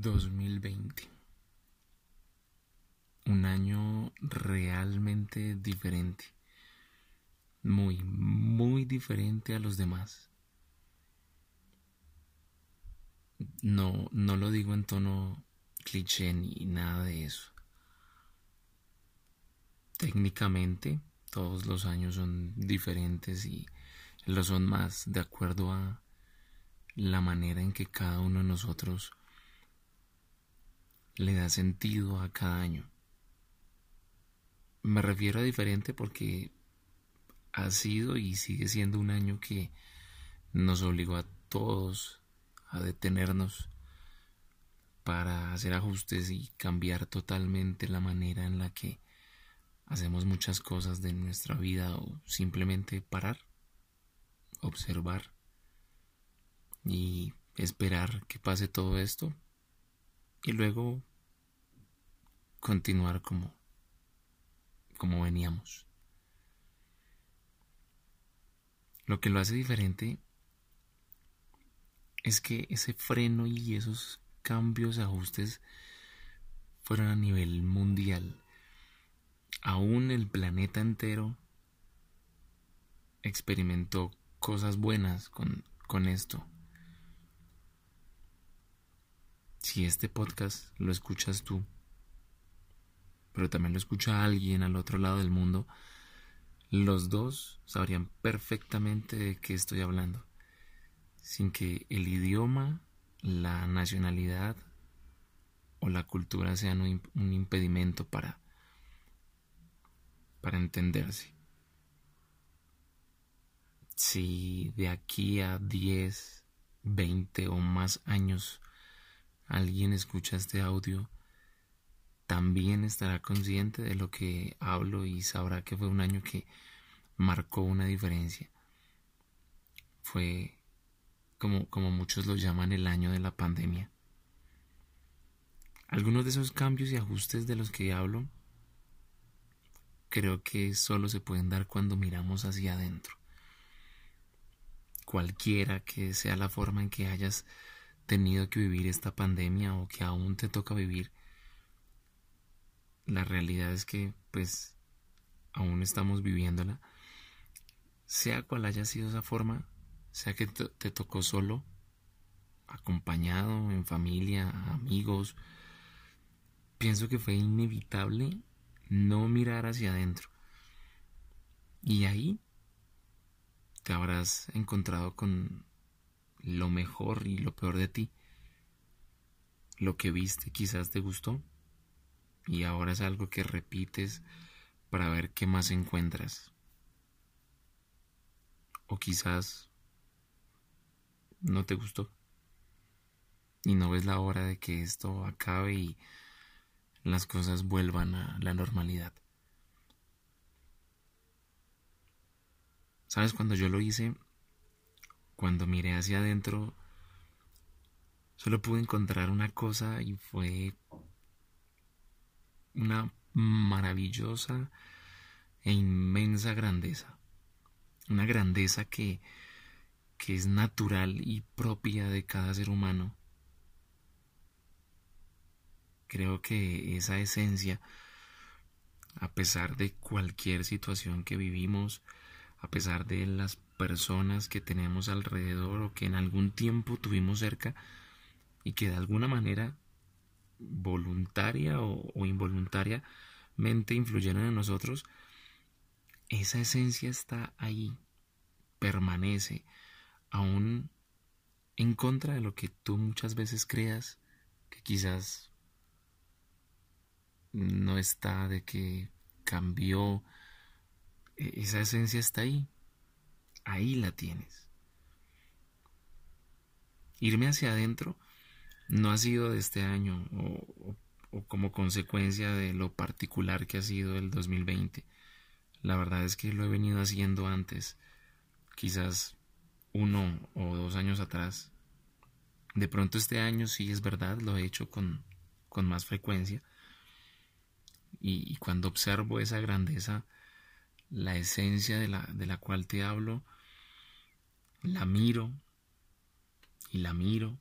2020. Un año realmente diferente. Muy, muy diferente a los demás. No, no lo digo en tono cliché ni nada de eso. Técnicamente, todos los años son diferentes y lo son más de acuerdo a la manera en que cada uno de nosotros le da sentido a cada año. Me refiero a diferente porque ha sido y sigue siendo un año que nos obligó a todos a detenernos para hacer ajustes y cambiar totalmente la manera en la que hacemos muchas cosas de nuestra vida o simplemente parar, observar y esperar que pase todo esto y luego continuar como como veníamos. Lo que lo hace diferente es que ese freno y esos cambios, ajustes fueron a nivel mundial. Aún el planeta entero experimentó cosas buenas con, con esto. Si este podcast lo escuchas tú, pero también lo escucha alguien al otro lado del mundo, los dos sabrían perfectamente de qué estoy hablando, sin que el idioma, la nacionalidad o la cultura sean un impedimento para, para entenderse. Si de aquí a 10, 20 o más años alguien escucha este audio, también estará consciente de lo que hablo y sabrá que fue un año que marcó una diferencia. Fue como, como muchos lo llaman el año de la pandemia. Algunos de esos cambios y ajustes de los que hablo creo que solo se pueden dar cuando miramos hacia adentro. Cualquiera que sea la forma en que hayas tenido que vivir esta pandemia o que aún te toca vivir, la realidad es que pues aún estamos viviéndola. Sea cual haya sido esa forma, sea que te tocó solo, acompañado, en familia, amigos, pienso que fue inevitable no mirar hacia adentro. Y ahí te habrás encontrado con lo mejor y lo peor de ti. Lo que viste quizás te gustó y ahora es algo que repites para ver qué más encuentras. O quizás no te gustó y no ves la hora de que esto acabe y las cosas vuelvan a la normalidad. ¿Sabes? Cuando yo lo hice, cuando miré hacia adentro, solo pude encontrar una cosa y fue una maravillosa e inmensa grandeza. Una grandeza que, que es natural y propia de cada ser humano. Creo que esa esencia, a pesar de cualquier situación que vivimos, a pesar de las personas que tenemos alrededor o que en algún tiempo tuvimos cerca y que de alguna manera voluntaria o, involuntariamente influyeron en nosotros, esa esencia está ahí, permanece, aún en contra de lo que tú muchas veces creas que quizás no está, de que cambió, e, esa esencia está ahí, ahí la tienes. Irme hacia adentro no ha sido de este año o, como consecuencia de lo particular que ha sido el 2020. La verdad es que lo he venido haciendo antes, quizás uno o dos años atrás. De pronto este año sí es verdad, lo he hecho con, con más frecuencia. Y, y, cuando observo esa grandeza, la esencia de la, de la cual te hablo, la miro y la miro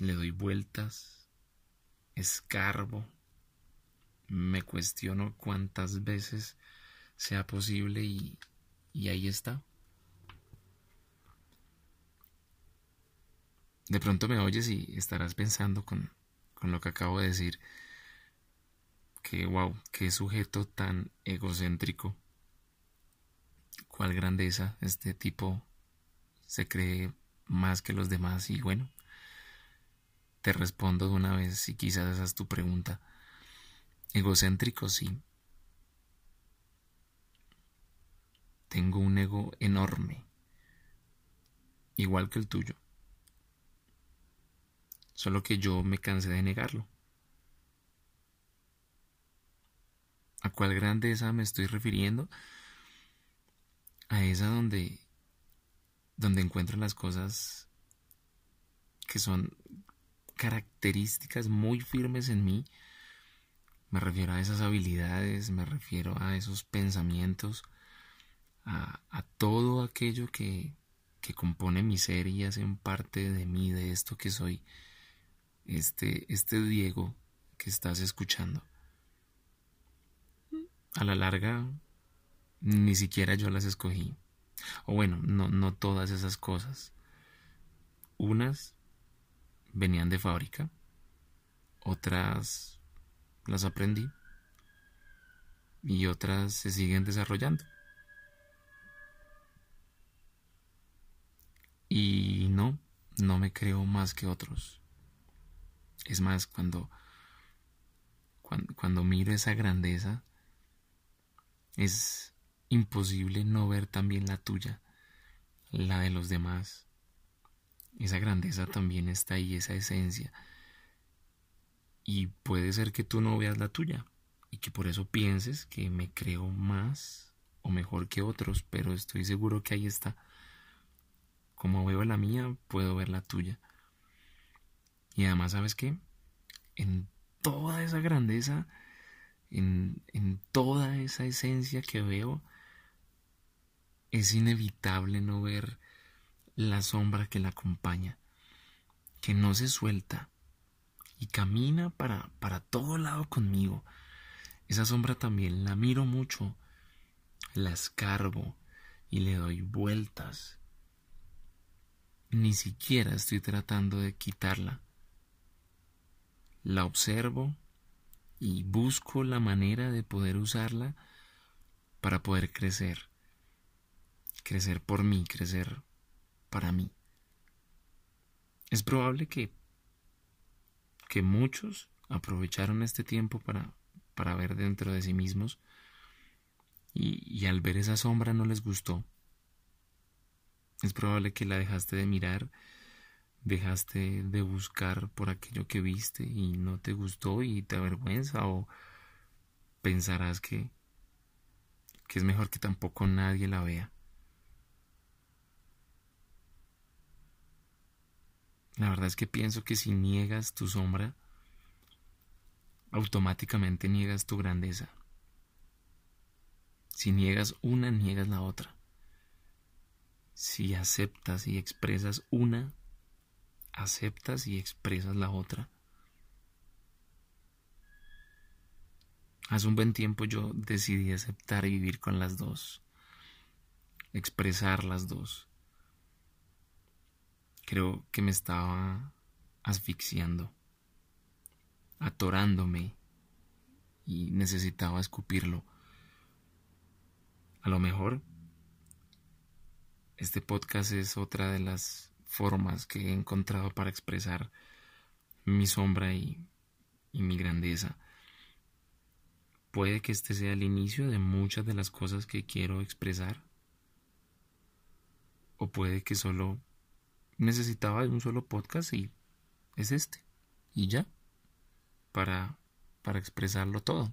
le doy vueltas, escarbo, me cuestiono cuántas veces sea posible y, y ahí está. De pronto me oyes y estarás pensando con, con lo que acabo de decir que wow, qué sujeto tan egocéntrico. Cuál grandeza este tipo se cree más que los demás y bueno, te respondo de una vez si quizás esa es tu pregunta. Egocéntrico sí. Tengo un ego enorme, igual que el tuyo. Solo que yo me cansé de negarlo. ¿A cuál grandeza me estoy refiriendo? A esa donde donde encuentro las cosas que son características muy firmes en mí. Me refiero a esas habilidades, me refiero a esos pensamientos, a, todo aquello que, que compone mi ser y hacen parte de mí, de esto que soy, este, este Diego que estás escuchando. A la larga, ni siquiera yo las escogí. O bueno, no, no todas esas cosas. Unas venían de fábrica, otras las aprendí y otras se siguen desarrollando. Y no, no me creo más que otros. Es más, cuando, cuando, cuando miro esa grandeza, es imposible no ver también la tuya, la de los demás. Esa grandeza también está ahí, esa esencia. Y puede ser que tú no veas la tuya y que por eso pienses que me creo más o mejor que otros, pero estoy seguro que ahí está. Como veo la mía, puedo ver la tuya. Y además, ¿sabes qué? En toda esa grandeza, en, en toda esa esencia que veo, es inevitable no ver la sombra que la acompaña, que no se suelta y camina para, para todo lado conmigo. Esa sombra también la miro mucho, la escarbo y le doy vueltas. Ni siquiera estoy tratando de quitarla. La observo y busco la manera de poder usarla para poder crecer crecer por mí, crecer para mí. Es probable que, que muchos aprovecharon este tiempo para, para ver dentro de sí mismos y, y al ver esa sombra no les gustó. Es probable que la dejaste de mirar, dejaste de buscar por aquello que viste y no te gustó y te avergüenza o pensarás que, que es mejor que tampoco nadie la vea. La verdad es que pienso que si niegas tu sombra, automáticamente niegas tu grandeza. Si niegas una, niegas la otra. Si aceptas y expresas una, aceptas y expresas la otra. Hace un buen tiempo yo decidí aceptar y vivir con las dos, expresar las dos creo que me estaba asfixiando, atorándome y necesitaba escupirlo. A lo mejor este podcast es otra de las formas que he encontrado para expresar mi sombra y, mi grandeza. Puede que este sea el inicio de muchas de las cosas que quiero expresar. O puede que solo necesitaba de un solo podcast y es este. Y ya. Para, para expresarlo todo.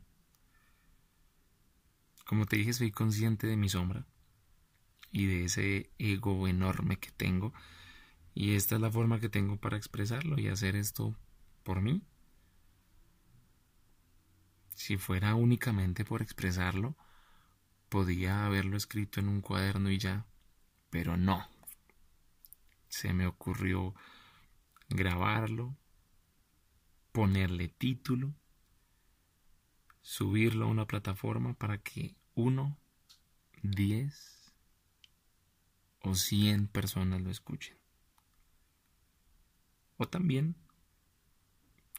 Como te dije, soy consciente de mi sombra y de ese ego enorme que tengo. Y esta es la forma que tengo para expresarlo y hacer esto por mí. Si fuera únicamente por expresarlo, podía haberlo escrito en un cuaderno y ya, pero no se me ocurrió grabarlo, ponerle título, subirlo a una plataforma para que uno, diez o cien personas lo escuchen. O también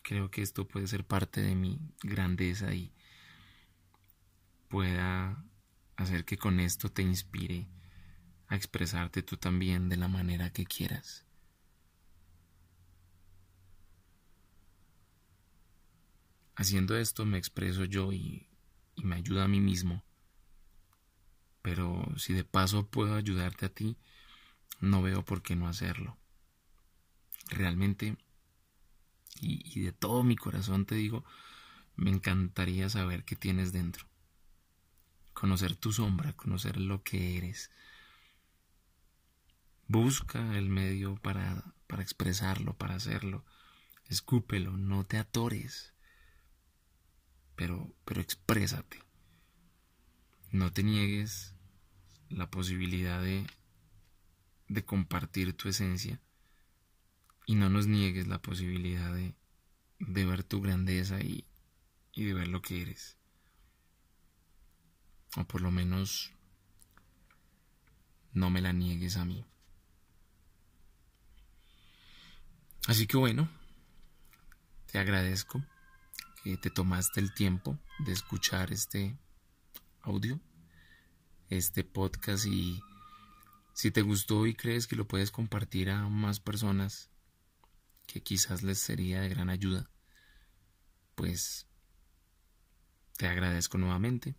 creo que esto puede ser parte de mi grandeza y pueda hacer que con esto te inspire a expresarte tú también de la manera que quieras. Haciendo esto me expreso yo y, me ayuda a mí mismo. Pero si de paso puedo ayudarte a ti, no veo por qué no hacerlo. Realmente, y, de todo mi corazón te digo, me encantaría saber qué tienes dentro. Conocer tu sombra, conocer lo que eres. Busca el medio para, para expresarlo, para hacerlo. Escúpelo, no te atores pero, pero exprésate. No te niegues la posibilidad de, de compartir tu esencia y no nos niegues la posibilidad de, de ver tu grandeza y, y de ver lo que eres. O por lo menos no me la niegues a mí. Así que bueno, te agradezco te tomaste el tiempo de escuchar este audio, este podcast y si te gustó y crees que lo puedes compartir a más personas que quizás les sería de gran ayuda, pues te agradezco nuevamente,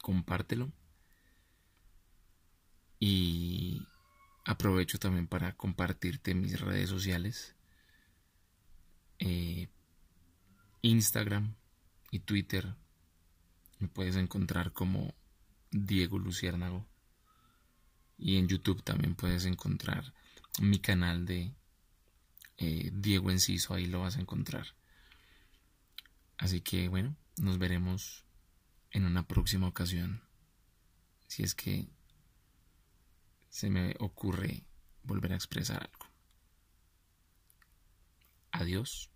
compártelo y aprovecho también para compartirte mis redes sociales. Eh, Instagram y Twitter me puedes encontrar como Diego Luciérnago. Y en YouTube también puedes encontrar mi canal de eh, Diego Enciso, ahí lo vas a encontrar. Así que bueno, nos veremos en una próxima ocasión. Si es que se me ocurre volver a expresar algo. Adiós.